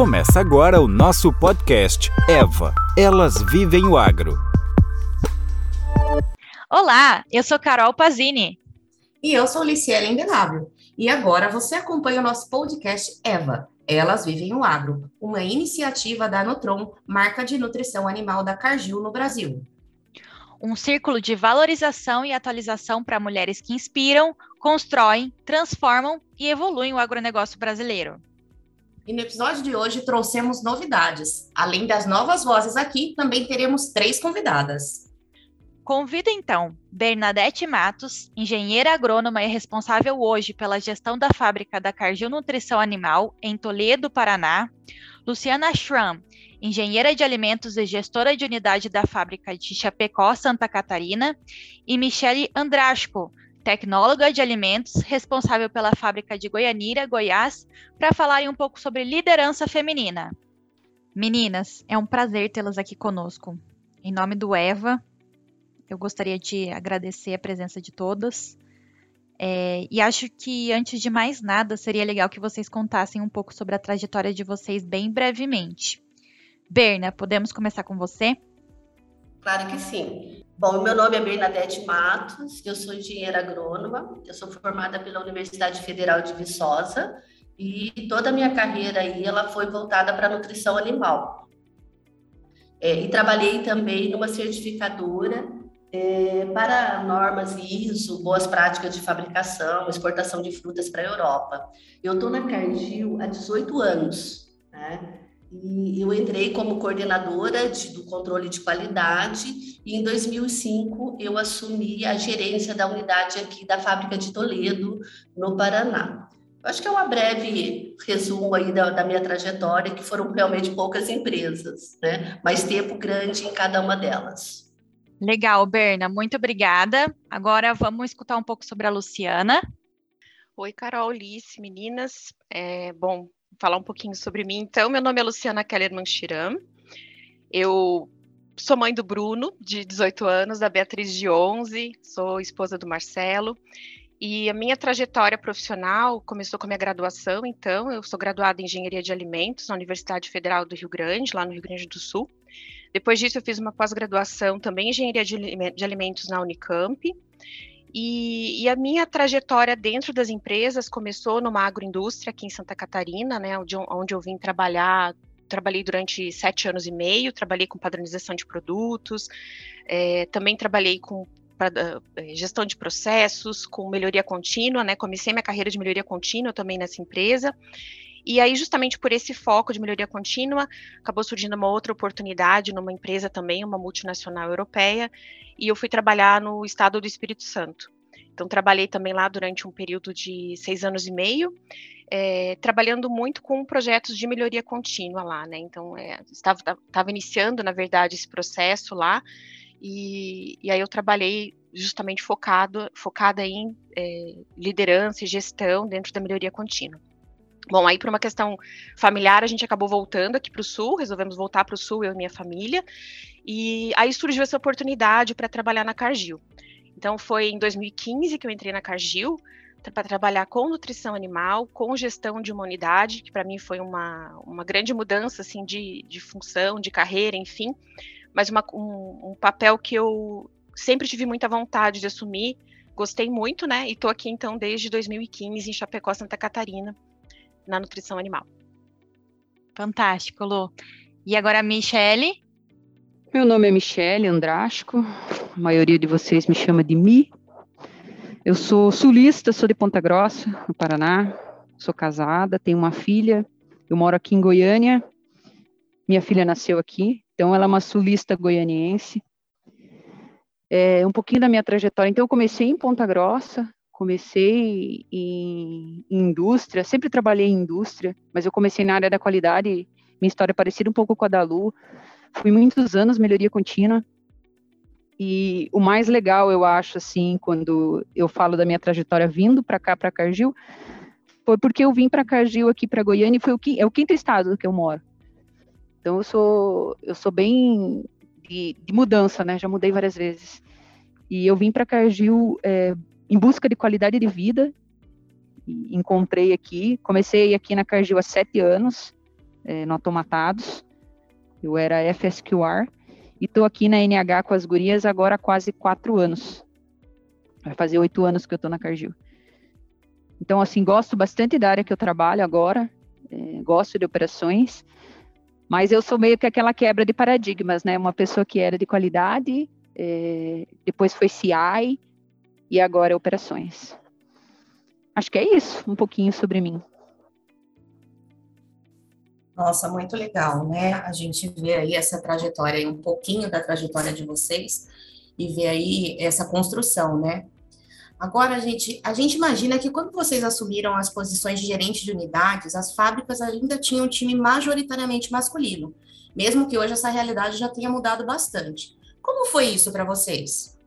Começa agora o nosso podcast Eva, Elas Vivem o Agro. Olá, eu sou Carol Pazini. E eu sou Liciela Indenável. E agora você acompanha o nosso podcast Eva, Elas Vivem o Agro, uma iniciativa da Nutron, marca de nutrição animal da Cargill no Brasil. Um círculo de valorização e atualização para mulheres que inspiram, constroem, transformam e evoluem o agronegócio brasileiro. E no episódio de hoje trouxemos novidades. Além das novas vozes aqui, também teremos três convidadas. Convido então Bernadette Matos, engenheira agrônoma e responsável hoje pela gestão da fábrica da Cargill Nutrição Animal em Toledo, Paraná. Luciana Schramm, engenheira de alimentos e gestora de unidade da fábrica de Chapecó, Santa Catarina. E Michele Andrasco, tecnóloga de alimentos, responsável pela fábrica de Goianira, Goiás, para falar um pouco sobre liderança feminina. Meninas, é um prazer tê-las aqui conosco. Em nome do Eva, eu gostaria de agradecer a presença de todas. É, e acho que, antes de mais nada, seria legal que vocês contassem um pouco sobre a trajetória de vocês bem brevemente. Berna, podemos começar com você? Claro que sim. Bom, meu nome é Bernadette Matos, eu sou engenheira agrônoma, eu sou formada pela Universidade Federal de Viçosa e toda a minha carreira aí ela foi voltada para nutrição animal. É, e trabalhei também numa certificadora é, para normas ISO, boas práticas de fabricação, exportação de frutas para a Europa. Eu estou na Cargill há 18 anos, né? E eu entrei como coordenadora de, do controle de qualidade e em 2005 eu assumi a gerência da unidade aqui da fábrica de Toledo, no Paraná. Eu acho que é uma breve resumo aí da, da, minha trajetória, que foram realmente poucas empresas, né? Mas tempo grande em cada uma delas. Legal, Berna, muito obrigada. Agora vamos escutar um pouco sobre a Luciana. Oi, Carol, Lice, meninas. É, bom, falar um pouquinho sobre mim. Então, meu nome é Luciana Kellerman Chiram. Eu sou mãe do Bruno, de 18 anos, da Beatriz, de 11, sou esposa do Marcelo. E a minha trajetória profissional começou com a minha graduação, então, eu sou graduada em Engenharia de Alimentos na Universidade Federal do Rio Grande, lá no Rio Grande do Sul. Depois disso, eu fiz uma pós-graduação também em Engenharia de Alimentos na Unicamp. E, e, a minha trajetória dentro das empresas começou numa agroindústria aqui em Santa Catarina, né, onde, onde eu vim trabalhar. Trabalhei durante sete anos e meio, trabalhei com padronização de produtos, é, também trabalhei com pra, eh, gestão de processos, com melhoria contínua, né? Comecei minha carreira de melhoria contínua também nessa empresa. E aí, justamente por esse foco de melhoria contínua, acabou surgindo uma outra oportunidade numa empresa também, uma multinacional europeia, e eu fui trabalhar no estado do Espírito Santo. Então, trabalhei também lá durante um período de seis anos e meio, é, trabalhando muito com projetos de melhoria contínua lá, né? Então, é, estava, estava iniciando, na verdade, esse processo lá, e, e aí eu trabalhei justamente focado, focada em é, liderança e gestão dentro da melhoria contínua. Bom, aí por uma questão familiar, a gente acabou voltando aqui para o Sul, resolvemos voltar para o Sul, eu e minha família, e aí surgiu essa oportunidade para trabalhar na Cargill. Então foi em 2015 que eu entrei na Cargill, para trabalhar com nutrição animal, com gestão de uma unidade, que para mim foi uma, uma grande mudança assim, de, de função, de carreira, enfim, mas uma, um, um papel que eu sempre tive muita vontade de assumir, gostei muito, né? E estou aqui então desde 2015 em Chapecó, Santa Catarina, na nutrição animal. Fantástico, Lu. E agora a Michele? Meu nome é Michele Andrasco, a maioria de vocês me chama de Mi. Eu sou sulista, sou de Ponta Grossa, no Paraná, sou casada, tenho uma filha, eu moro aqui em Goiânia, minha filha nasceu aqui, então ela é uma sulista goianiense. É, um pouquinho da minha trajetória, então eu comecei em Ponta Grossa, comecei em, indústria, sempre trabalhei em indústria, mas eu comecei na área da qualidade, minha história é parecida um pouco com a da Lu. Fui muitos anos melhoria contínua. E o mais legal, eu acho, assim, quando eu falo da minha trajetória vindo para cá, para Cargill, foi porque eu vim para Cargill aqui para Goiânia e foi o que é o quinto estado que eu moro. Então eu sou eu sou bem de, de mudança, né? Já mudei várias vezes. E eu vim para Cargill é, em busca de qualidade de vida. Encontrei aqui, comecei aqui na Cargill há sete anos. é, no Automatados. Eu era FSQR e estou aqui na NH com as gurias agora há quase quatro anos. Vai fazer oito anos que eu estou na Cargill. Então, assim, gosto bastante da área que eu trabalho agora, é, gosto de operações, mas eu sou meio que aquela quebra de paradigmas, né? Uma pessoa que era de qualidade, é, depois foi CI e agora operações. Acho que é isso, um pouquinho sobre mim. Nossa, muito legal, né? A gente vê aí essa trajetória, um pouquinho da trajetória de vocês, e ver aí essa construção, né? Agora, a gente, a gente imagina que quando vocês assumiram as posições de gerente de unidades, as fábricas ainda tinham um time majoritariamente masculino, mesmo que hoje essa realidade já tenha mudado bastante. Como foi isso para vocês?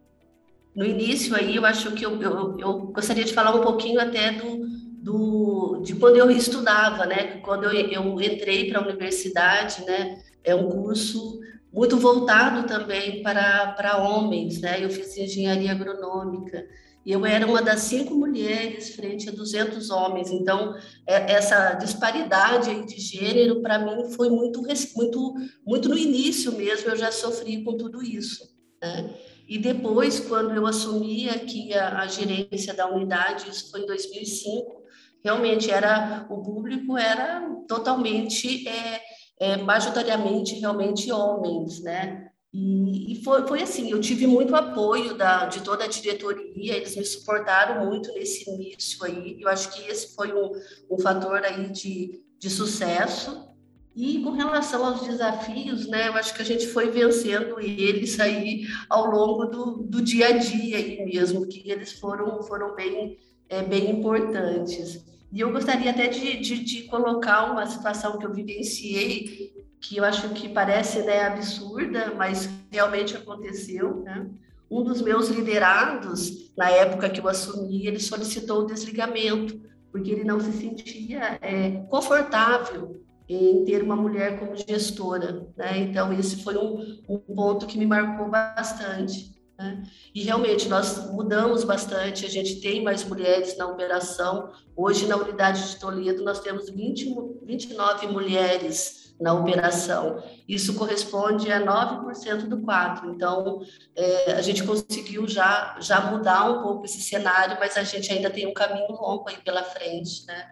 No início aí, eu acho que eu, eu, eu gostaria de falar um pouquinho até do, do, de quando eu estudava, né? Quando eu, eu entrei para a universidade, né? É um curso muito voltado também para, para homens, né? Eu fiz engenharia agronômica e eu era uma das cinco mulheres frente a 200 homens. Então, é, essa disparidade de gênero, para mim, foi muito, muito, muito no início mesmo, eu já sofri com tudo isso. Né? E depois, quando eu assumi aqui a, a gerência da unidade, isso foi em 2005, realmente era o público era totalmente é, é, majoritariamente realmente homens, né? E, foi, foi assim, eu tive muito apoio da, de toda a diretoria, eles me suportaram muito nesse início aí, eu acho que esse foi um, um fator aí de, de sucesso. E com relação aos desafios, né, eu acho que a gente foi vencendo eles aí ao longo do, do dia a dia aí mesmo, que eles foram, foram bem, é, bem importantes. E eu gostaria até de, de, de, colocar uma situação que eu vivenciei, que eu acho que parece né, absurda, mas realmente aconteceu. Né? Um dos meus liderados, na época que eu assumi, ele solicitou o desligamento, porque ele não se sentia é, confortável em ter uma mulher como gestora. Né? Então, esse foi um, um ponto que me marcou bastante. Né? E realmente nós mudamos bastante, a gente tem mais mulheres na operação. Hoje, na unidade de Toledo, nós temos 20, 29 mulheres na operação. Isso corresponde a 9% do quadro. Então, é, a gente conseguiu já, já mudar um pouco esse cenário, mas a gente ainda tem um caminho longo aí pela frente. Né?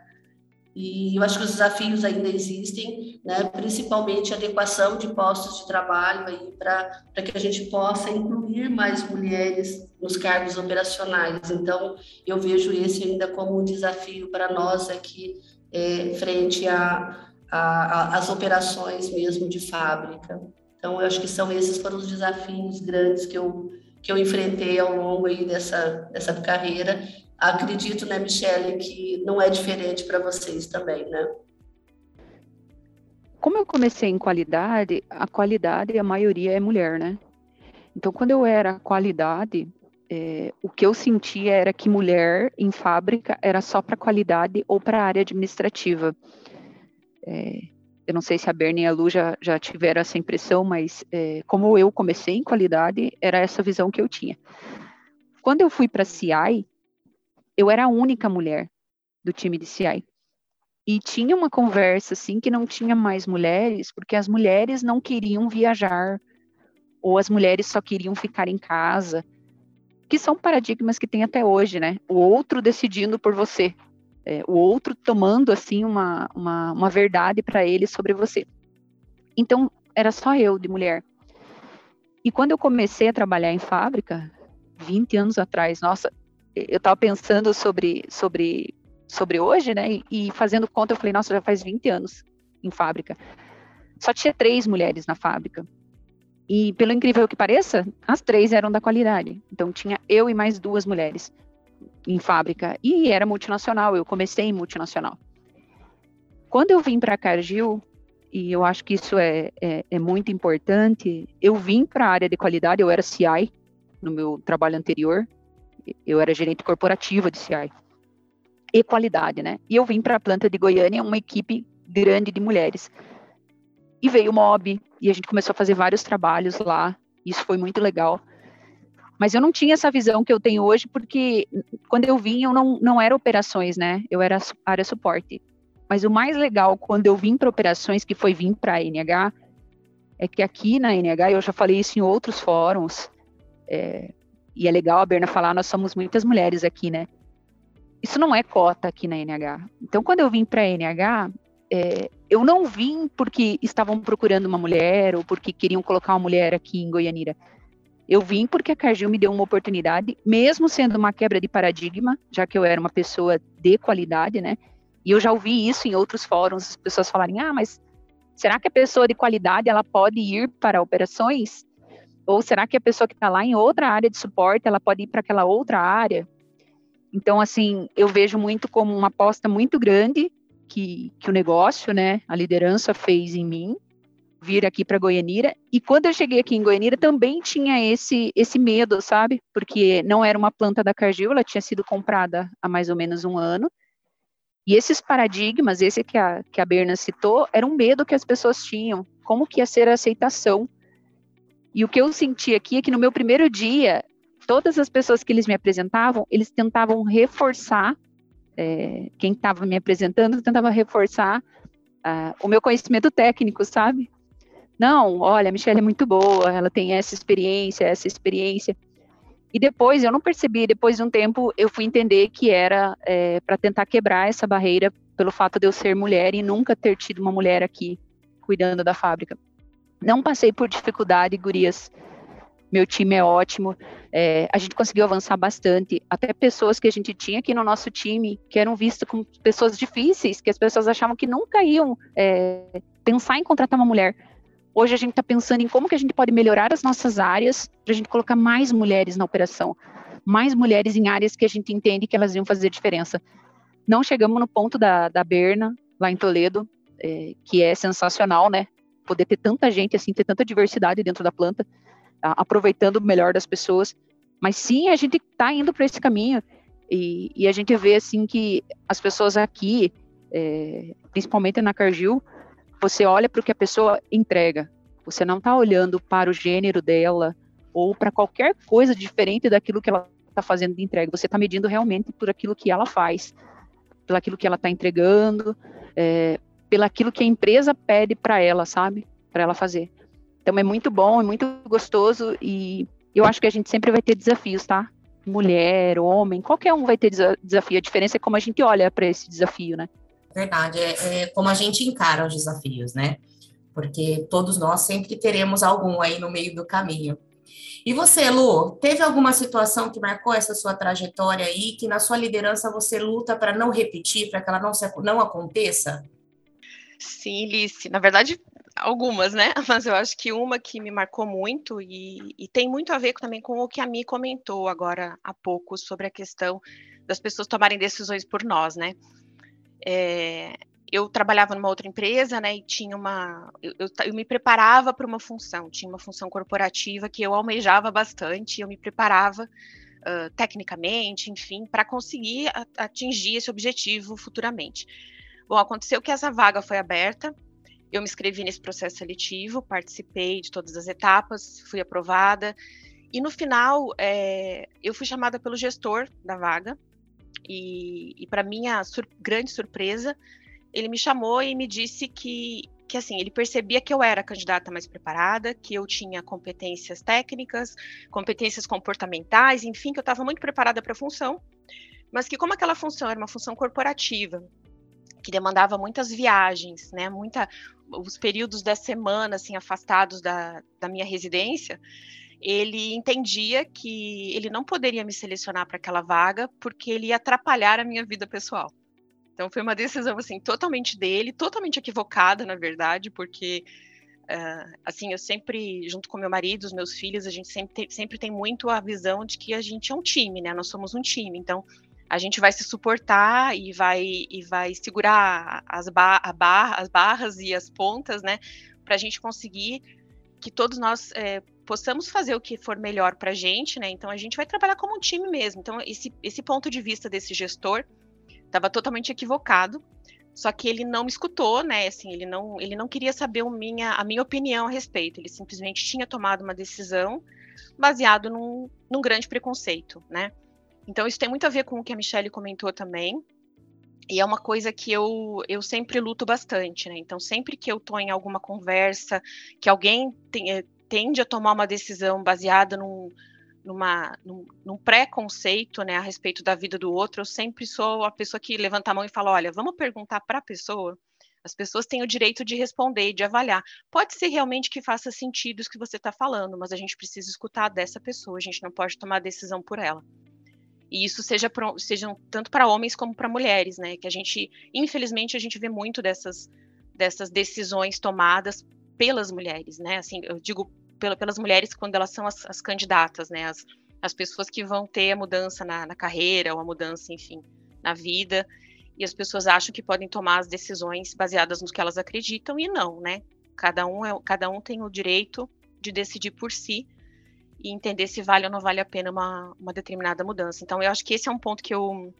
E eu acho que os desafios ainda existem, né? principalmente a adequação de postos de trabalho para que a gente possa incluir mais mulheres nos cargos operacionais. Então, eu vejo esse ainda como um desafio para nós aqui, é, frente às operações mesmo de fábrica. Então, eu acho que são esses foram os desafios grandes que eu, que eu enfrentei ao longo aí dessa, dessa carreira Acredito, né, Michele, que não é diferente para vocês também, né? Como eu comecei em qualidade, a qualidade, a maioria é mulher, né? Então, quando eu era qualidade, é, o que eu sentia era que mulher em fábrica era só para qualidade ou para a área administrativa. É, eu não sei se a Bernie e a Lu já, já tiveram essa impressão, mas é, como eu comecei em qualidade, era essa visão que eu tinha. Quando eu fui para CI, eu era a única mulher do time de CI. E tinha uma conversa assim que não tinha mais mulheres, porque as mulheres não queriam viajar, ou as mulheres só queriam ficar em casa, que são paradigmas que tem até hoje, né? O outro decidindo por você, é, o outro tomando assim uma, uma, uma verdade para ele sobre você. Então, era só eu de mulher. E quando eu comecei a trabalhar em fábrica, 20 anos atrás, nossa, eu estava pensando sobre, sobre, sobre hoje, né? E fazendo conta, eu falei, nossa, já faz 20 anos em fábrica. Só tinha três mulheres na fábrica. E, pelo incrível que pareça, as três eram da qualidade. Então, tinha eu e mais duas mulheres em fábrica. E era multinacional, eu comecei em multinacional. Quando eu vim para a Cargill, e eu acho que isso é, é, é muito importante, eu vim para a área de qualidade, eu era CI no meu trabalho anterior, eu era gerente corporativa de CI. E qualidade, né? E eu vim para a planta de Goiânia, uma equipe grande de mulheres. E veio o MOB, e a gente começou a fazer vários trabalhos lá. Isso foi muito legal. Mas eu não tinha essa visão que eu tenho hoje, porque quando eu vim, eu não, não era operações, né? Eu era área suporte. Mas o mais legal quando eu vim para operações, que foi vir para a NH, é que aqui na NH, eu já falei isso em outros fóruns, é, e é legal a Berna falar, nós somos muitas mulheres aqui, né? Isso não é cota aqui na NH. Então, quando eu vim para a NH, é, eu não vim porque estavam procurando uma mulher ou porque queriam colocar uma mulher aqui em Goianira. Eu vim porque a Cargill me deu uma oportunidade, mesmo sendo uma quebra de paradigma, já que eu era uma pessoa de qualidade, né? E eu já ouvi isso em outros fóruns, as pessoas falarem: "Ah, mas Será que a pessoa de qualidade ela pode ir para operações? Ou será que a pessoa que está lá em outra área de suporte ela pode ir para aquela outra área? Então, assim, eu vejo muito como uma aposta muito grande que, que o negócio, né, a liderança fez em mim, vir aqui para Goianira. E quando eu cheguei aqui em Goianira, também tinha esse, esse medo, sabe? Porque não era uma planta da Cargill, ela tinha sido comprada há mais ou menos um ano. E esses paradigmas, esse que a, que a Berna citou, era um medo que as pessoas tinham, como que ia ser a aceitação. E o que eu senti aqui é que no meu primeiro dia, todas as pessoas que eles me apresentavam, eles tentavam reforçar, é, quem estava me apresentando tentava reforçar uh, o meu conhecimento técnico, sabe? Não, olha, a Michelle é muito boa, ela tem essa experiência, essa experiência. E depois, eu não percebi, depois de um tempo, eu fui entender que era é, para tentar quebrar essa barreira pelo fato de eu ser mulher e nunca ter tido uma mulher aqui cuidando da fábrica. Não passei por dificuldade, gurias. Meu time é ótimo. É, a gente conseguiu avançar bastante. Até pessoas que a gente tinha aqui no nosso time, que eram vistas como pessoas difíceis, que as pessoas achavam que nunca iam é, pensar em contratar uma mulher Hoje a gente está pensando em como que a gente pode melhorar as nossas áreas para a gente colocar mais mulheres na operação, mais mulheres em áreas que a gente entende que elas iam fazer diferença. Não chegamos no ponto da, da Berna, lá em Toledo, é, que é sensacional, né? Poder ter tanta gente assim, ter tanta diversidade dentro da planta, tá? aproveitando o melhor das pessoas. Mas sim, a gente está indo para esse caminho e, e, a gente vê assim que as pessoas aqui, é, principalmente na Cargill, você olha para o que a pessoa entrega. Você não está olhando para o gênero dela ou para qualquer coisa diferente daquilo que ela está fazendo de entrega. Você está medindo realmente por aquilo que ela faz, pelo aquilo que ela está entregando, é, pelo aquilo que a empresa pede para ela, sabe? Para ela fazer. Então é muito bom, é muito gostoso e eu acho que a gente sempre vai ter desafios, tá? Mulher, homem, qualquer um vai ter desafio. A diferença é como a gente olha para esse desafio, né? Verdade, é, é como a gente encara os desafios, né? Porque todos nós sempre teremos algum aí no meio do caminho. E você, Lu, teve alguma situação que marcou essa sua trajetória aí, que na sua liderança você luta para não repetir, para que ela não, se, não aconteça? Sim, Lice. Na verdade, algumas, né? Mas eu acho que uma que me marcou muito e, e tem muito a ver também com o que a Mi comentou agora há pouco sobre a questão das pessoas tomarem decisões por nós, né? É, eu trabalhava numa outra empresa, né, e tinha uma, eu, eu, eu me preparava para uma função, tinha uma função corporativa que eu almejava bastante, eu me preparava uh, tecnicamente, enfim, para conseguir atingir esse objetivo futuramente. Bom, aconteceu que essa vaga foi aberta, eu me inscrevi nesse processo seletivo, participei de todas as etapas, fui aprovada, e no final é, eu fui chamada pelo gestor da vaga, e, e para minha sur grande surpresa, ele me chamou e me disse que, que assim, ele percebia que eu era a candidata mais preparada, que eu tinha competências técnicas, competências comportamentais, enfim, que eu estava muito preparada para a função, mas que como aquela função era uma função corporativa, que demandava muitas viagens, né, muita, os períodos da semana, assim, afastados da, da minha residência, ele entendia que ele não poderia me selecionar para aquela vaga porque ele ia atrapalhar a minha vida pessoal. Então foi uma decisão assim totalmente dele, totalmente equivocada na verdade, porque uh, assim eu sempre junto com meu marido, os meus filhos, a gente sempre tem, sempre tem muito a visão de que a gente é um time, né? Nós somos um time. Então a gente vai se suportar e vai e vai segurar as, bar, bar, as barras e as pontas, né? Para a gente conseguir que todos nós é, possamos fazer o que for melhor para a gente, né? Então a gente vai trabalhar como um time mesmo. Então esse, esse ponto de vista desse gestor estava totalmente equivocado. Só que ele não me escutou, né? Assim, ele não, ele não queria saber minha, a minha opinião a respeito. Ele simplesmente tinha tomado uma decisão baseado num, num grande preconceito, né? Então isso tem muito a ver com o que a Michelle comentou também. e é uma coisa que eu, eu sempre luto bastante, né? Então, sempre que eu estou em alguma conversa, que alguém tem, eh, tende a tomar uma decisão baseada num, num, num preconceito né, a respeito da vida do outro, eu sempre sou a pessoa que levanta a mão e fala: olha, vamos perguntar para a pessoa. As pessoas têm o direito de responder, de avaliar. Pode ser realmente que faça sentido isso que você está falando, mas a gente precisa escutar dessa pessoa, a gente não pode tomar decisão por ela. E isso seja, pro, tanto para homens como para mulheres, né? Que a gente, infelizmente, a gente vê muito dessas, dessas decisões tomadas pelas mulheres, né? Assim, eu digo pela, pelas mulheres quando elas são as, as candidatas, né? As, as pessoas que vão ter a mudança na, na carreira ou a mudança, enfim, na vida. E as pessoas acham que podem tomar as decisões baseadas no que elas acreditam e não, né? Cada um, é, cada um tem o direito de decidir por si e entender se vale ou não vale a pena uma, uma determinada mudança. Então, eu acho que esse é um ponto que eu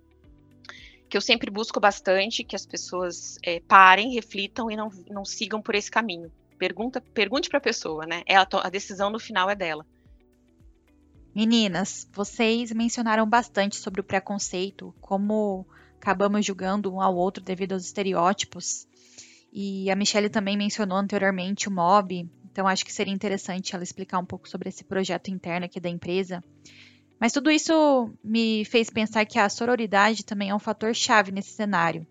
que eu sempre busco bastante, que as pessoas é, parem, reflitam e não, não sigam por esse caminho. Pergunta, pergunte para a pessoa, né? É a, a decisão no final é dela. Meninas, vocês mencionaram bastante sobre o preconceito, como acabamos julgando um ao outro devido aos estereótipos. E a Michelle também mencionou anteriormente o MOB, então acho que seria interessante ela explicar um pouco sobre esse projeto interno aqui da empresa. Mas tudo isso me fez pensar que a sororidade também é um fator chave nesse cenário.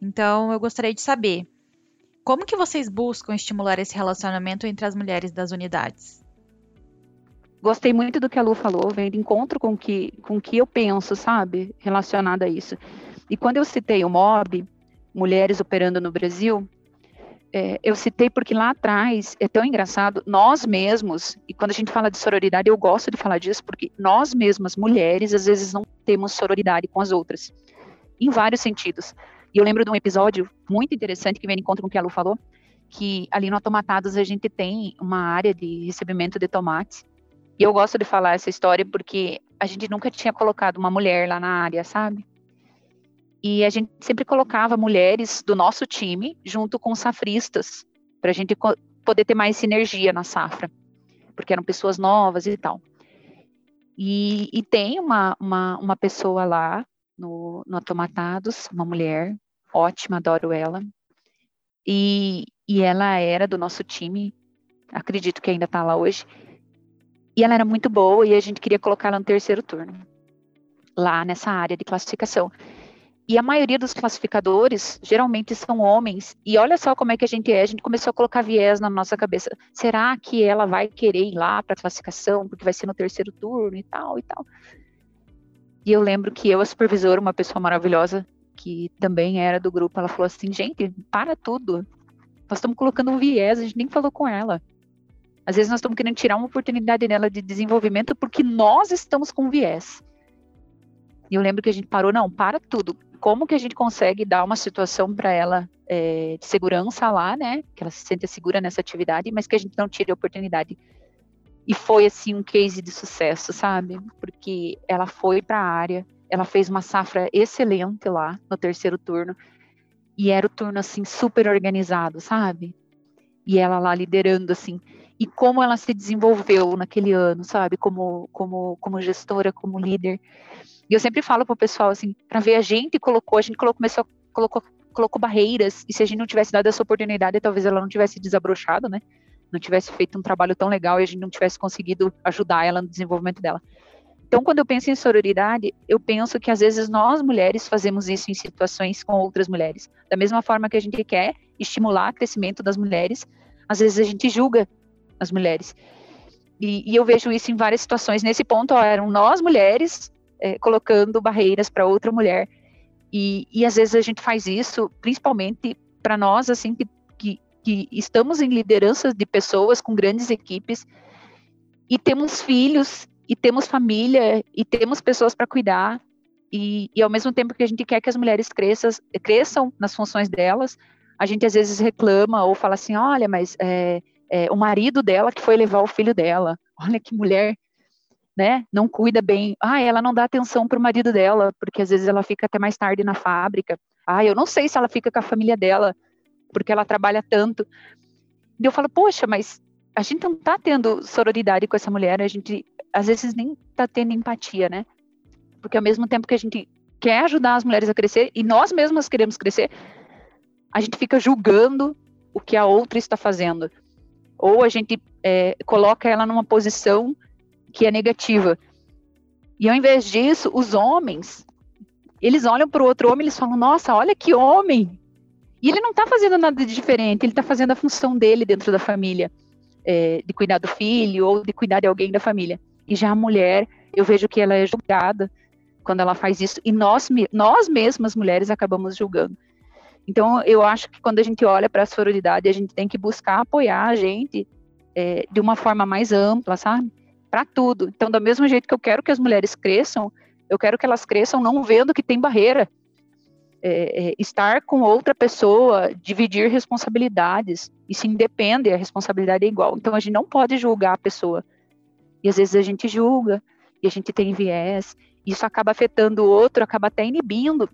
Então eu gostaria de saber como que vocês buscam estimular esse relacionamento entre as mulheres das unidades? Gostei muito do que a Lu falou, vem de encontro com que, com que eu penso, sabe, relacionado a isso. E quando eu citei o MOB, Mulheres Operando no Brasil, é, eu citei porque lá atrás é tão engraçado, nós mesmos, e quando a gente fala de sororidade, eu gosto de falar disso, porque nós mesmas, mulheres, às vezes não temos sororidade com as outras, em vários sentidos. E eu lembro de um episódio muito interessante que vem em encontro com o que a Lu falou, que ali no Automatados a gente tem uma área de recebimento de tomates, e eu gosto de falar essa história porque a gente nunca tinha colocado uma mulher lá na área, sabe? E a gente sempre colocava mulheres do nosso time junto com safristas, para a gente poder ter mais sinergia na safra, porque eram pessoas novas e tal. E, e tem uma, uma, uma, pessoa lá no, no Automatados, uma mulher ótima, adoro ela. E, e ela era do nosso time, acredito que ainda está lá hoje. E ela era muito boa e a gente queria colocá-la no terceiro turno, lá nessa área de classificação. E a maioria dos classificadores geralmente são homens. E olha só como é que a gente é. A gente começou a colocar viés na nossa cabeça. Será que ela vai querer ir lá para a classificação, porque vai ser no terceiro turno e tal e tal? E eu lembro que eu, a supervisora, uma pessoa maravilhosa, que também era do grupo, ela falou assim: gente, para tudo. Nós estamos colocando um viés, a gente nem falou com ela. Às vezes nós estamos querendo tirar uma oportunidade dela de desenvolvimento porque nós estamos com viés. E eu lembro que a gente parou, não, para tudo como que a gente consegue dar uma situação para ela é, de segurança lá, né? Que ela se sinta segura nessa atividade, mas que a gente não tire a oportunidade. E foi assim um case de sucesso, sabe? Porque ela foi para a área, ela fez uma safra excelente lá no terceiro turno e era o turno assim super organizado, sabe? E ela lá liderando assim e como ela se desenvolveu naquele ano, sabe? Como como como gestora, como líder. E eu sempre falo pro pessoal assim, para ver a gente colocou, a gente colocou, começou colocou colocou barreiras e se a gente não tivesse dado essa oportunidade, talvez ela não tivesse desabrochado, né? Não tivesse feito um trabalho tão legal e a gente não tivesse conseguido ajudar ela no desenvolvimento dela. Então, quando eu penso em sororidade, eu penso que às vezes nós mulheres fazemos isso em situações com outras mulheres. Da mesma forma que a gente quer estimular o crescimento das mulheres, às vezes a gente julga as mulheres. E, e eu vejo isso em várias situações. Nesse ponto, ó, eram nós mulheres é, colocando barreiras para outra mulher. E, e às vezes a gente faz isso, principalmente para nós, assim, que, que, que estamos em lideranças de pessoas com grandes equipes e temos filhos e temos família e temos pessoas para cuidar e, e, ao mesmo tempo que a gente quer que as mulheres cresçam, cresçam nas funções delas, a gente às vezes reclama ou fala assim, olha, mas é, é, o marido dela que foi levar o filho dela, olha que mulher né, não cuida bem. Ah, ela não dá atenção para o marido dela, porque às vezes ela fica até mais tarde na fábrica. Ah, eu não sei se ela fica com a família dela, porque ela trabalha tanto. E eu falo, poxa, mas a gente não está tendo sororidade com essa mulher, a gente às vezes nem está tendo empatia, né? Porque ao mesmo tempo que a gente quer ajudar as mulheres a crescer e nós mesmas queremos crescer, a gente fica julgando o que a outra está fazendo. Ou a gente é, coloca ela numa posição que é negativa. E ao invés disso, os homens, eles olham para o outro homem e eles falam: Nossa, olha que homem! E ele não está fazendo nada de diferente, ele está fazendo a função dele dentro da família, é, de cuidar do filho ou de cuidar de alguém da família. E já a mulher, eu vejo que ela é julgada quando ela faz isso, e nós, nós mesmas, mulheres, acabamos julgando. Então, eu acho que quando a gente olha para a sororidade, a gente tem que buscar apoiar a gente é, de uma forma mais ampla, sabe? Para tudo. Então, do mesmo jeito que eu quero que as mulheres cresçam, eu quero que elas cresçam não vendo que tem barreira. É, é, estar com outra pessoa, dividir responsabilidades, se independe, a responsabilidade é igual. Então, a gente não pode julgar a pessoa. E às vezes a gente julga, e a gente tem viés, isso acaba afetando o outro, acaba até inibindo.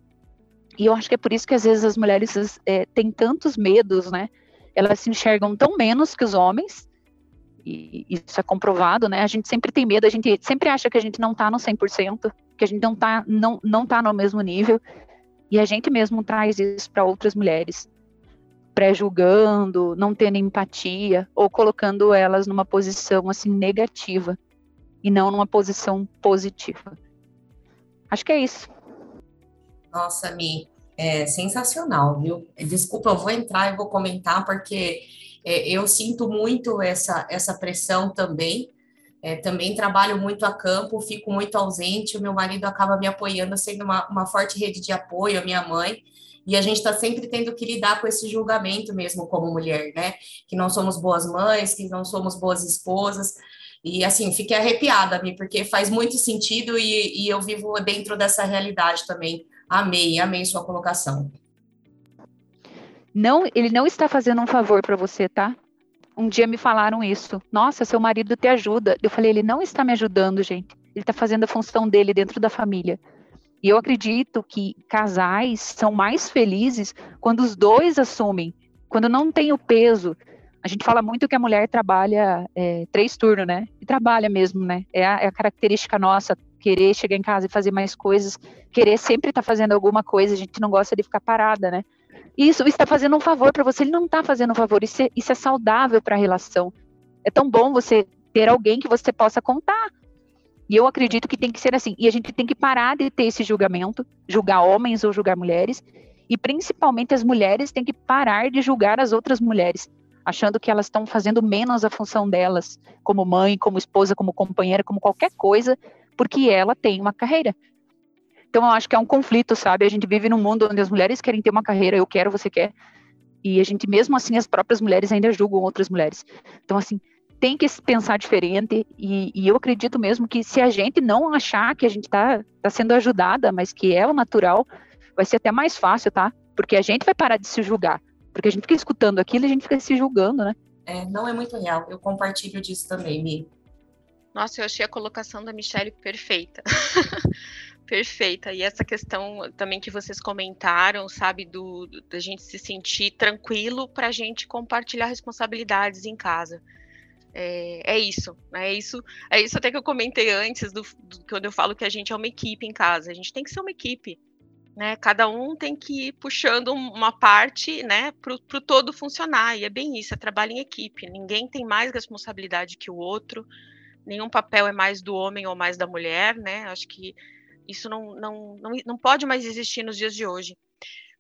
E eu acho que é por isso que às vezes as mulheres é, têm tantos medos, né? Elas se enxergam tão menos que os homens, e isso é comprovado, né? A gente sempre tem medo, a gente sempre acha que a gente não tá no 100%, que a gente não tá, não, não tá no mesmo nível, e a gente mesmo traz isso para outras mulheres, pré-julgando, não tendo empatia, ou colocando elas numa posição, assim, negativa, e não numa posição positiva. Acho que é isso. Nossa, Mi, é sensacional, viu? Desculpa, eu vou entrar e vou comentar, porque é, eu sinto muito essa, essa pressão também. É, também trabalho muito a campo, fico muito ausente. O meu marido acaba me apoiando, sendo uma, uma forte rede de apoio, a minha mãe. E a gente está sempre tendo que lidar com esse julgamento mesmo como mulher, né? Que não somos boas mães, que não somos boas esposas. E assim, fiquei arrepiada, Mi, porque faz muito sentido e, e eu vivo dentro dessa realidade também. Amei, amei sua colocação. Não, ele não está fazendo um favor para você, tá? Um dia me falaram isso. Nossa, seu marido te ajuda. Eu falei, ele não está me ajudando, gente. Ele está fazendo a função dele dentro da família. E eu acredito que casais são mais felizes quando os dois assumem, quando não tem o peso a gente fala muito que a mulher trabalha é, três turnos, né? E trabalha mesmo, né? É a, é a, característica nossa, querer chegar em casa e fazer mais coisas, querer sempre estar tá fazendo alguma coisa, a gente não gosta de ficar parada, né? Isso está fazendo um favor para você, ele não está fazendo um favor, isso é, isso é saudável para a relação. É tão bom você ter alguém que você possa contar. E eu acredito que tem que ser assim. E a gente tem que parar de ter esse julgamento, julgar homens ou julgar mulheres, e principalmente as mulheres têm que parar de julgar as outras mulheres achando que elas estão fazendo menos a função delas, como mãe, como esposa, como companheira, como qualquer coisa, porque ela tem uma carreira. Então eu acho que é um conflito, sabe? A gente vive num mundo onde as mulheres querem ter uma carreira, eu quero, você quer, e a gente mesmo assim as próprias mulheres ainda julgam outras mulheres. Então assim tem que pensar diferente e, e eu acredito mesmo que se a gente não achar que a gente está tá sendo ajudada, mas que é o natural, vai ser até mais fácil, tá? Porque a gente vai parar de se julgar porque a gente fica escutando aquilo e a gente fica se julgando, né? É, não é muito real. Eu compartilho disso também, Mi. Nossa, eu achei a colocação da Michelle perfeita. perfeita. E essa questão também que vocês comentaram, sabe, do da gente se sentir tranquilo para a gente compartilhar responsabilidades em casa. É, é, isso, é isso, é isso até que eu comentei antes do, do quando eu falo que a gente é uma equipe em casa. A gente tem que ser uma equipe. Né? Cada um tem que ir puxando uma parte né, para o todo funcionar. E é bem isso, é trabalho em equipe. Ninguém tem mais responsabilidade que o outro, nenhum papel é mais do homem ou mais da mulher, né? Acho que isso não, não, não, não pode mais existir nos dias de hoje.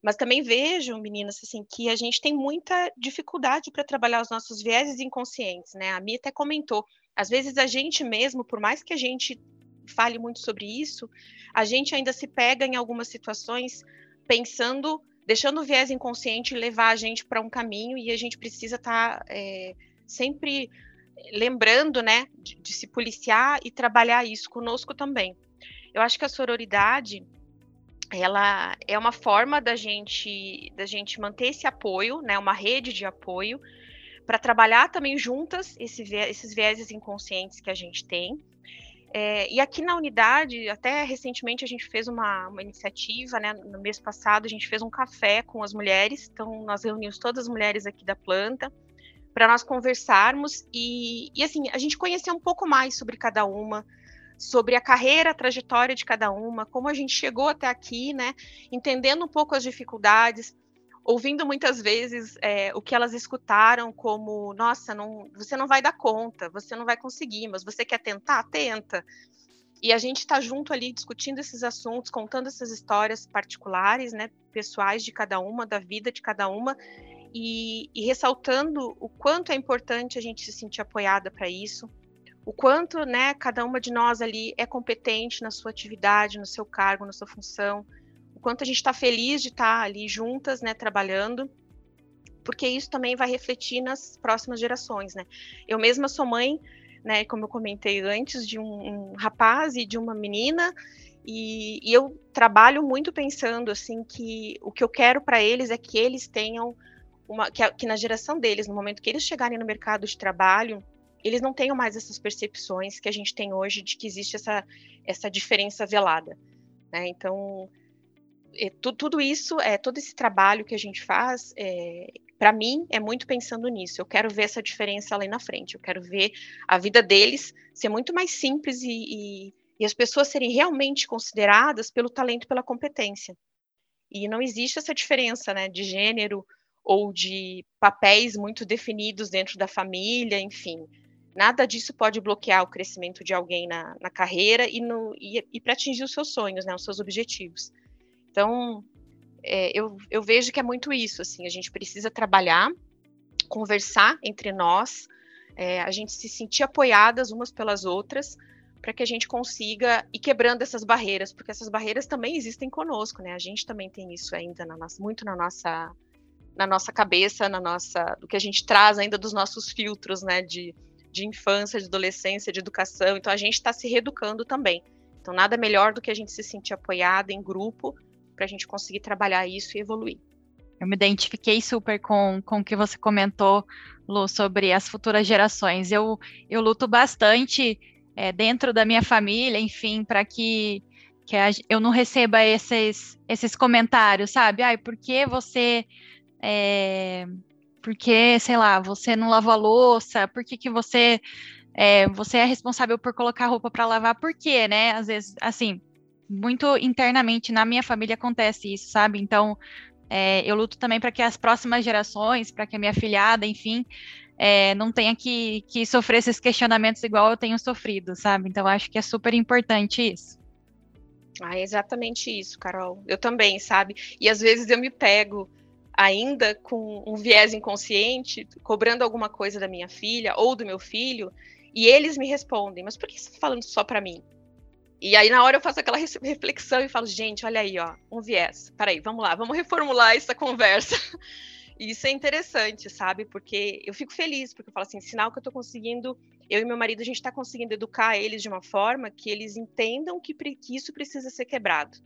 Mas também vejo, meninas, assim, que a gente tem muita dificuldade para trabalhar os nossos vieses inconscientes, né? A Mia até comentou. Às vezes a gente mesmo, por mais que a gente fale muito sobre isso, a gente ainda se pega em algumas situações pensando, deixando o viés inconsciente levar a gente para um caminho e a gente precisa estar tá, é, sempre lembrando, né, de, de se policiar e trabalhar isso conosco também. Eu acho que a sororidade ela é uma forma da gente da gente manter esse apoio, né, uma rede de apoio para trabalhar também juntas esse, esses vieses inconscientes que a gente tem é, e aqui na unidade, até recentemente a gente fez uma, uma, iniciativa, né? No mês passado a gente fez um café com as mulheres, então nós reunimos todas as mulheres aqui da planta para nós conversarmos e, e, assim a gente conhecer um pouco mais sobre cada uma, sobre a carreira, a trajetória de cada uma, como a gente chegou até aqui, né? Entendendo um pouco as dificuldades, ouvindo muitas vezes é, o que elas escutaram como, nossa, não, você não vai dar conta, você não vai conseguir, mas você quer tentar, tenta. E a gente está junto ali discutindo esses assuntos, contando essas histórias particulares, né, pessoais de cada uma, da vida de cada uma, e, e ressaltando o quanto é importante a gente se sentir apoiada para isso, o quanto, né, cada uma de nós ali é competente na sua atividade, no seu cargo, na sua função, o quanto a gente está feliz de estar tá ali juntas, né, trabalhando, porque isso também vai refletir nas próximas gerações, né. Eu mesma sou mãe né, como eu comentei antes, de um, um rapaz e de uma menina, e, e, eu trabalho muito pensando assim que o que eu quero para eles é que eles tenham uma que, que, na geração deles, no momento que eles chegarem no mercado de trabalho, eles não tenham mais essas percepções que a gente tem hoje de que existe essa essa diferença velada, né? Então é, tu, tudo isso é todo esse trabalho que a gente faz é, para mim, é muito pensando nisso. Eu quero ver essa diferença ali na frente. Eu quero ver a vida deles ser muito mais simples e, e, e as pessoas serem realmente consideradas pelo talento, pela competência. E não existe essa diferença, né, de gênero ou de papéis muito definidos dentro da família, enfim. Nada disso pode bloquear o crescimento de alguém na, na carreira e, e, e para atingir os seus sonhos, né, os seus objetivos. Então, é, eu, eu vejo que é muito isso, assim, a gente precisa trabalhar, conversar entre nós, é, a gente se sentir apoiadas umas pelas outras, para que a gente consiga ir quebrando essas barreiras, porque essas barreiras também existem conosco, né? A gente também tem isso ainda na nossa, muito na nossa, na nossa cabeça, na nossa, do que a gente traz ainda dos nossos filtros, né? De, de infância, de adolescência, de educação. Então a gente está se reeducando também. Então nada melhor do que a gente se sentir apoiada em grupo para a gente conseguir trabalhar isso e evoluir. Eu me identifiquei super com, com o que você comentou, Lu, sobre as futuras gerações. Eu, eu luto bastante é, dentro da minha família, enfim, para que, que eu não receba esses, esses comentários, sabe? Ai, por que você. É, porque, sei lá, você não lavou a louça? Por que, que você. É, você é responsável por colocar roupa para lavar? Por quê, né? Às vezes, assim, muito internamente na minha família acontece isso, sabe? Então, é, eu luto também para que as próximas gerações, para que a minha filhada, enfim, é, não tenha que, que sofrer esses questionamentos igual eu tenho sofrido, sabe? Então, acho que é super importante isso. Ah, é exatamente isso, Carol. Eu também, sabe? E às vezes eu me pego ainda com um viés inconsciente, cobrando alguma coisa da minha filha ou do meu filho, e eles me respondem: Mas por que você está falando só para mim? E aí, na hora, eu faço aquela reflexão e falo, gente, olha aí, ó, um viés. Peraí, vamos lá, vamos reformular essa conversa. E isso é interessante, sabe? Porque eu fico feliz, porque eu falo assim, sinal que eu estou conseguindo, eu e meu marido, a gente está conseguindo educar eles de uma forma que eles entendam que, que isso precisa ser quebrado.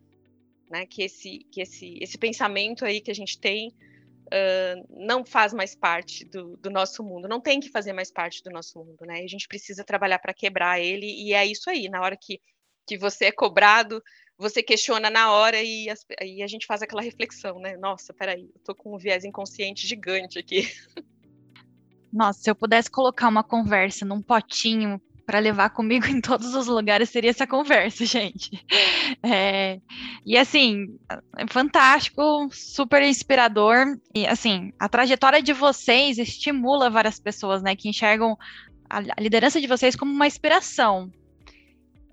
Né? Que, esse, que esse, esse pensamento aí que a gente tem uh, não faz mais parte do, do, nosso mundo, não tem que fazer mais parte do nosso mundo, né? A gente precisa trabalhar para quebrar ele, e é isso aí, na hora que que você é cobrado, você questiona na hora e, as, e a gente faz aquela reflexão, né? Nossa, peraí, eu tô com um viés inconsciente gigante aqui. Nossa, se eu pudesse colocar uma conversa num potinho para levar comigo em todos os lugares seria essa conversa, gente. É, e assim, é fantástico, super inspirador. E assim, a trajetória de vocês estimula várias pessoas, né, que enxergam a, a liderança de vocês como uma inspiração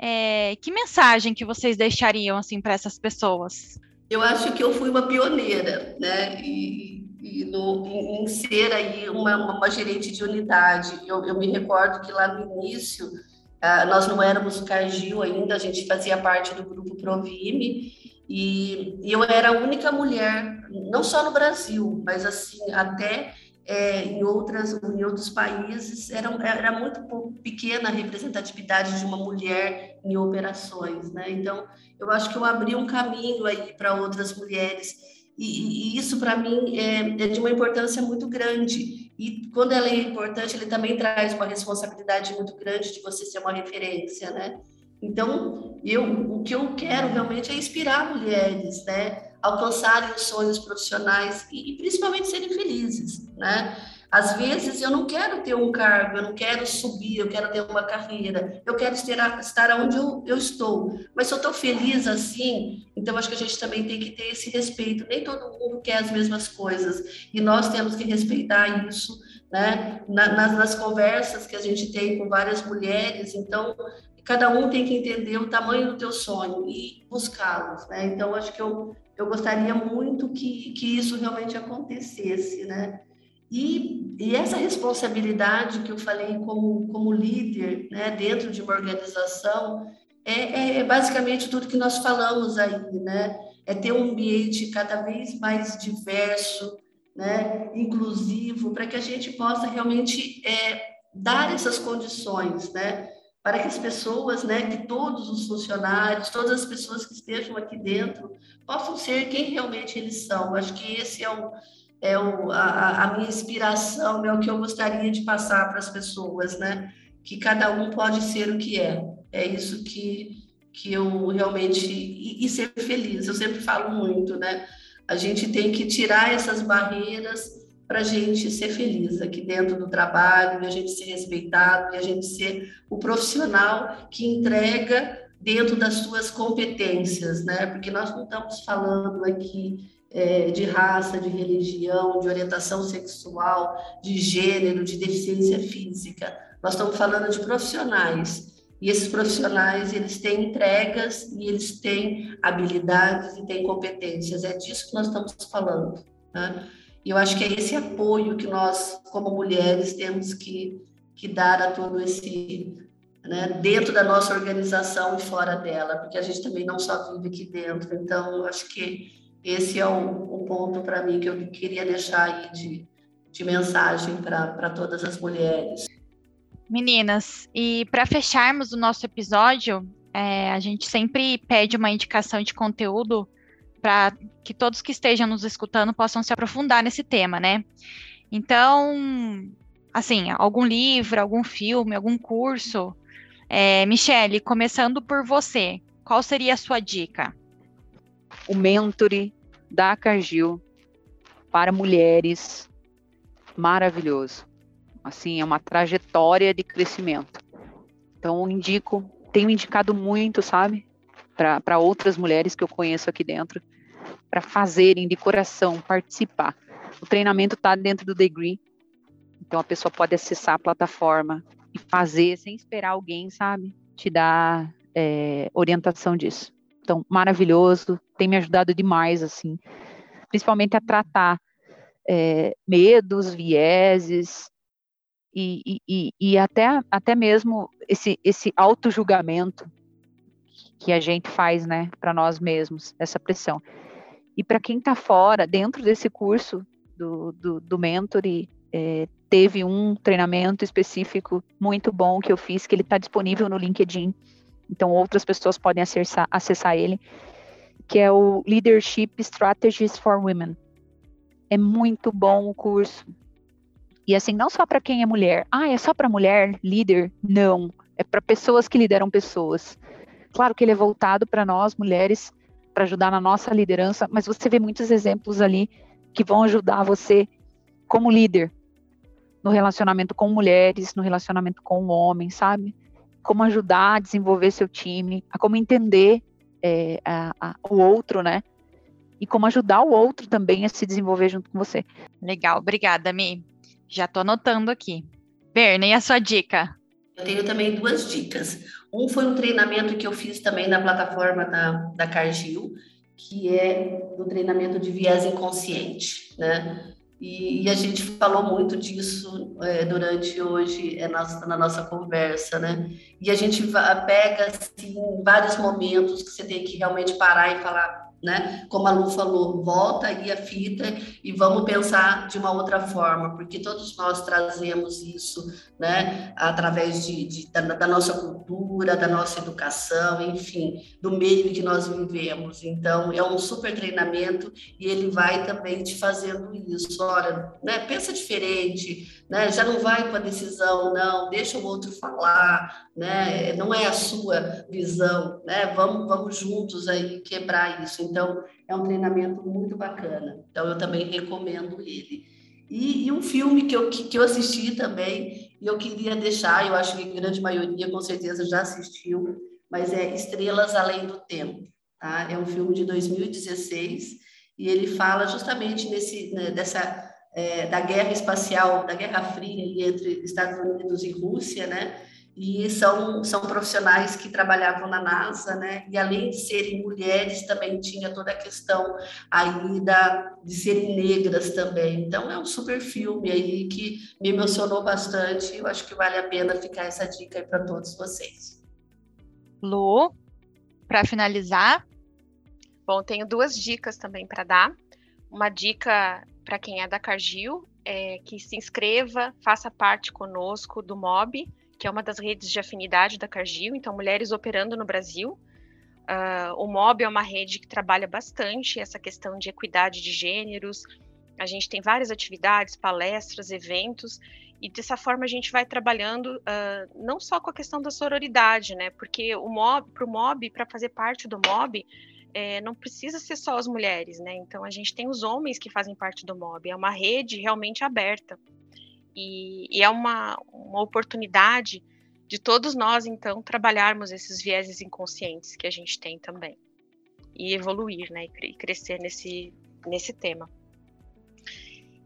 é, que mensagem que vocês deixariam assim para essas pessoas? Eu acho que eu fui uma pioneira, né? E, e no, em ser aí uma, uma gerente de unidade. Eu, eu, me recordo que lá no início uh, nós não éramos Cargil ainda, a gente fazia parte do grupo Provime e, e eu era a única mulher, não só no Brasil, mas assim até é, em, outras, em outros países era, era muito pequena a representatividade de uma mulher em operações, né? Então, eu acho que eu abri um caminho aí para outras mulheres e, e isso para mim é, é, de uma importância muito grande. E quando ela é importante, ele também traz uma responsabilidade muito grande de você ser uma referência, né? Então, eu, o que eu quero realmente é inspirar mulheres, né? alcançarem os sonhos profissionais e, e principalmente serem felizes, né? Às vezes eu não quero ter um cargo, eu não quero subir, eu quero ter uma carreira, eu quero estar, estar onde eu, eu estou. Mas se eu estou feliz assim, então acho que a gente também tem que ter esse respeito. Nem todo mundo quer as mesmas coisas e nós temos que respeitar isso, né? nas, nas conversas que a gente tem com várias mulheres, então cada um tem que entender o tamanho do teu sonho e buscá-los, né? Então acho que eu eu gostaria muito que, que isso realmente acontecesse, né? E, e essa responsabilidade que eu falei como, como líder, né, dentro de uma organização, é, é, é basicamente tudo que nós falamos aí, né? É ter um ambiente cada vez mais diverso, né, inclusivo, para que a gente possa realmente é, dar essas condições, né? para que as pessoas, né, que todos os funcionários, todas as pessoas que estejam aqui dentro, possam ser quem realmente eles são. Acho que esse é, o, é o, a, a minha inspiração, é o que eu gostaria de passar para as pessoas, né? Que cada um pode ser o que é. É isso que, que eu realmente. E, e ser feliz, eu sempre falo muito, né? A gente tem que tirar essas barreiras para a gente ser feliz aqui dentro do trabalho, e a gente ser respeitado, e a gente ser o profissional que entrega dentro das suas competências, né? Porque nós não estamos falando aqui é, de raça, de religião, de orientação sexual, de gênero, de deficiência física. Nós estamos falando de profissionais. E esses profissionais, eles têm entregas e eles têm habilidades e têm competências. É disso que nós estamos falando. Né? E eu acho que é esse apoio que nós, como mulheres, temos que, que dar a todo esse. Né, dentro da nossa organização e fora dela, porque a gente também não só vive aqui dentro. Então, acho que esse é o, o ponto para mim que eu queria deixar aí de, de mensagem para todas as mulheres. Meninas, e para fecharmos o nosso episódio, é, a gente sempre pede uma indicação de conteúdo para que todos que estejam nos escutando possam se aprofundar nesse tema, né? Então, assim, algum livro, algum filme, algum curso. É, Michele, começando por você, qual seria a sua dica? O Mentore da Cargill para mulheres, maravilhoso. Assim, é uma trajetória de crescimento. Então, indico, tenho indicado muito, sabe? para outras mulheres que eu conheço aqui dentro, para fazerem de coração, participar. O treinamento está dentro do Degree, então a pessoa pode acessar a plataforma e fazer sem esperar alguém, sabe, te dar é, orientação disso. Então, maravilhoso, tem me ajudado demais, assim, principalmente a tratar é, medos, vieses, e, e, e, até, até mesmo esse, esse auto-julgamento que a gente faz, né, para nós mesmos, essa pressão. E para quem está fora, dentro desse curso do, do, do Mentor, é, teve um treinamento específico muito bom que eu fiz, que ele está disponível no LinkedIn, então outras pessoas podem acessar, acessar ele, que é o Leadership Strategies for Women. É muito bom o curso. E assim, não só para quem é mulher. Ah, é só para mulher líder? Não. É para pessoas que lideram pessoas. Claro que ele é voltado para nós, mulheres, para ajudar na nossa liderança, mas você vê muitos exemplos ali que vão ajudar você como líder no relacionamento com mulheres, no relacionamento com homens, sabe? Como ajudar a desenvolver seu time, a como entender é, a, a, o outro, né? E como ajudar o outro também a se desenvolver junto com você. Legal, obrigada, Mi. Já estou anotando aqui. Berna, e a sua dica? Eu tenho também duas dicas. Um foi um treinamento que eu fiz também na plataforma da, da Cargill, que é o treinamento de viés inconsciente, né? E, e a gente falou muito disso é, durante hoje é, nossa, na nossa conversa, né? E a gente pega, assim, vários momentos que você tem que realmente parar e falar, né? Como a Lu falou, volta aí a fita e vamos pensar de uma outra forma, porque todos nós trazemos isso, né? Através de, de da, da, nossa cultura, da nossa educação, enfim, do meio que nós vivemos. Então, é um super treinamento e ele vai também te fazendo isso. Olha, né? Pensa diferente, né? Já não vai com a decisão, não, deixa o outro falar, né? Não é a sua visão, né? Vamos, vamos juntos aí quebrar isso. Então, é um treinamento muito bacana. Então, eu também recomendo ele. E, e, um filme que eu, que, que eu assisti também, e eu queria deixar, eu acho que a grande maioria com certeza já assistiu, mas é Estrelas Além do Tempo. Tá? É um filme de 2016 e ele fala justamente nesse, né, dessa, é, da guerra espacial, da Guerra Fria entre Estados Unidos e Rússia, né? e são, são profissionais que trabalhavam na NASA, né? E além de serem mulheres, também tinha toda a questão aí da, de serem negras também. Então é um super filme aí que me emocionou bastante. Eu acho que vale a pena ficar essa dica aí para todos vocês. Lu, para finalizar, bom, tenho duas dicas também para dar. Uma dica para quem é da Cargill é que se inscreva, faça parte conosco do MOB que é uma das redes de afinidade da Cargill, então mulheres operando no Brasil. Uh, o MOB é uma rede que trabalha bastante essa questão de equidade de gêneros. A gente tem várias atividades, palestras, eventos, e dessa forma a gente vai trabalhando uh, não só com a questão da sororidade, né? Porque o MOB, para o MOB, para fazer parte do MOB, é, não precisa ser só as mulheres, né? Então a gente tem os homens que fazem parte do MOB, é uma rede realmente aberta. E, e é uma, uma oportunidade de todos nós, então, trabalharmos esses vieses inconscientes que a gente tem também. E evoluir, né? E crescer nesse, nesse tema.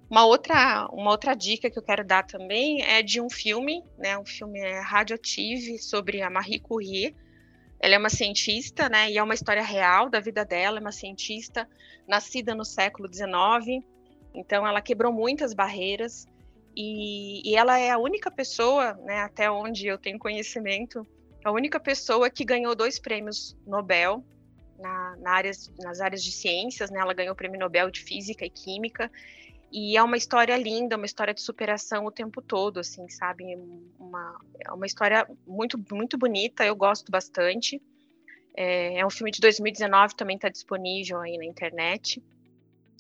Uma outra, uma outra dica que eu quero dar também é de um filme, né? Um filme radioativo sobre a Marie Curie. Ela é uma cientista, né? E é uma história real da vida dela. É uma cientista nascida no século XIX. Então, ela quebrou muitas barreiras e, e, ela é a única pessoa, né, até onde eu tenho conhecimento, a única pessoa que ganhou dois prêmios Nobel na, na áreas, nas áreas de ciências, né? Ela ganhou o prêmio Nobel de Física e Química. E é uma história linda, uma história de superação o tempo todo, assim, sabe? Uma, é uma história muito, muito bonita, eu gosto bastante. É, é um filme de 2019, também está disponível aí na internet.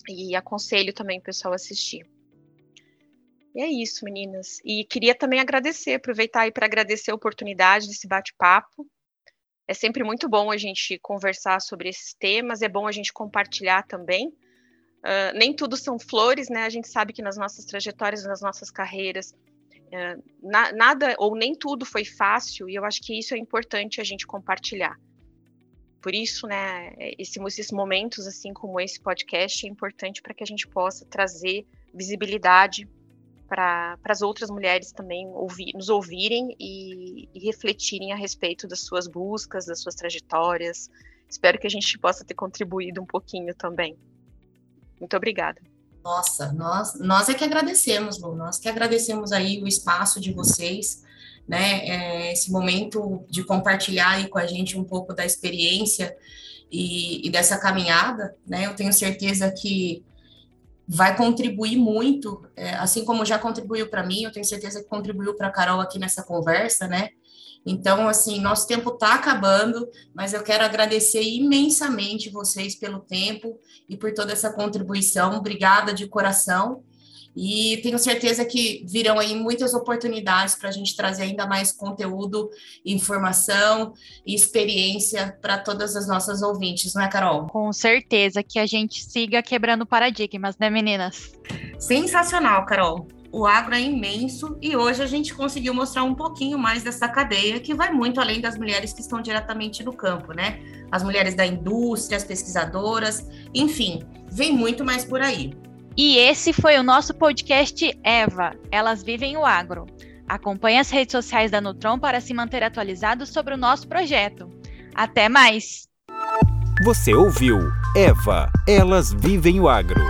E aconselho também o pessoal a assistir. E é isso, meninas. E queria também agradecer, aproveitar aí para agradecer a oportunidade desse bate-papo. É sempre muito bom a gente conversar sobre esses temas, é bom a gente compartilhar também. Uh, nem tudo são flores, né? A gente sabe que nas nossas trajetórias, nas nossas carreiras, uh, na, nada ou nem tudo foi fácil, e eu acho que isso é importante a gente compartilhar. Por isso, né, esse, esses momentos, assim como esse podcast, é importante para que a gente possa trazer visibilidade para as outras mulheres também ouvir, nos ouvirem e, e, refletirem a respeito das suas buscas, das suas trajetórias. Espero que a gente possa ter contribuído um pouquinho também. Muito obrigada. Nossa, nós, nós é que agradecemos, Lu, nós que agradecemos aí o espaço de vocês, né, é, esse momento de compartilhar aí com a gente um pouco da experiência e, e dessa caminhada, né, eu tenho certeza que vai contribuir muito, é, assim como já contribuiu para mim, eu tenho certeza que contribuiu para a Carol aqui nessa conversa, né? Então, assim, nosso tempo está acabando, mas eu quero agradecer imensamente vocês pelo tempo e por toda essa contribuição. Obrigada de coração. E tenho certeza que virão aí muitas oportunidades para a gente trazer ainda mais conteúdo, informação e experiência para todas as nossas ouvintes, não é, Carol? Com certeza que a gente siga quebrando paradigmas, né, meninas? Sensacional, Carol. O agro é imenso e hoje a gente conseguiu mostrar um pouquinho mais dessa cadeia que vai muito além das mulheres que estão diretamente no campo, né? As mulheres da indústria, as pesquisadoras, enfim, vem muito mais por aí. E esse foi o nosso podcast Eva, Elas Vivem o Agro. Acompanhe as redes sociais da Nutron para se manter atualizado sobre o nosso projeto. Até mais! Você ouviu Eva, Elas Vivem o Agro.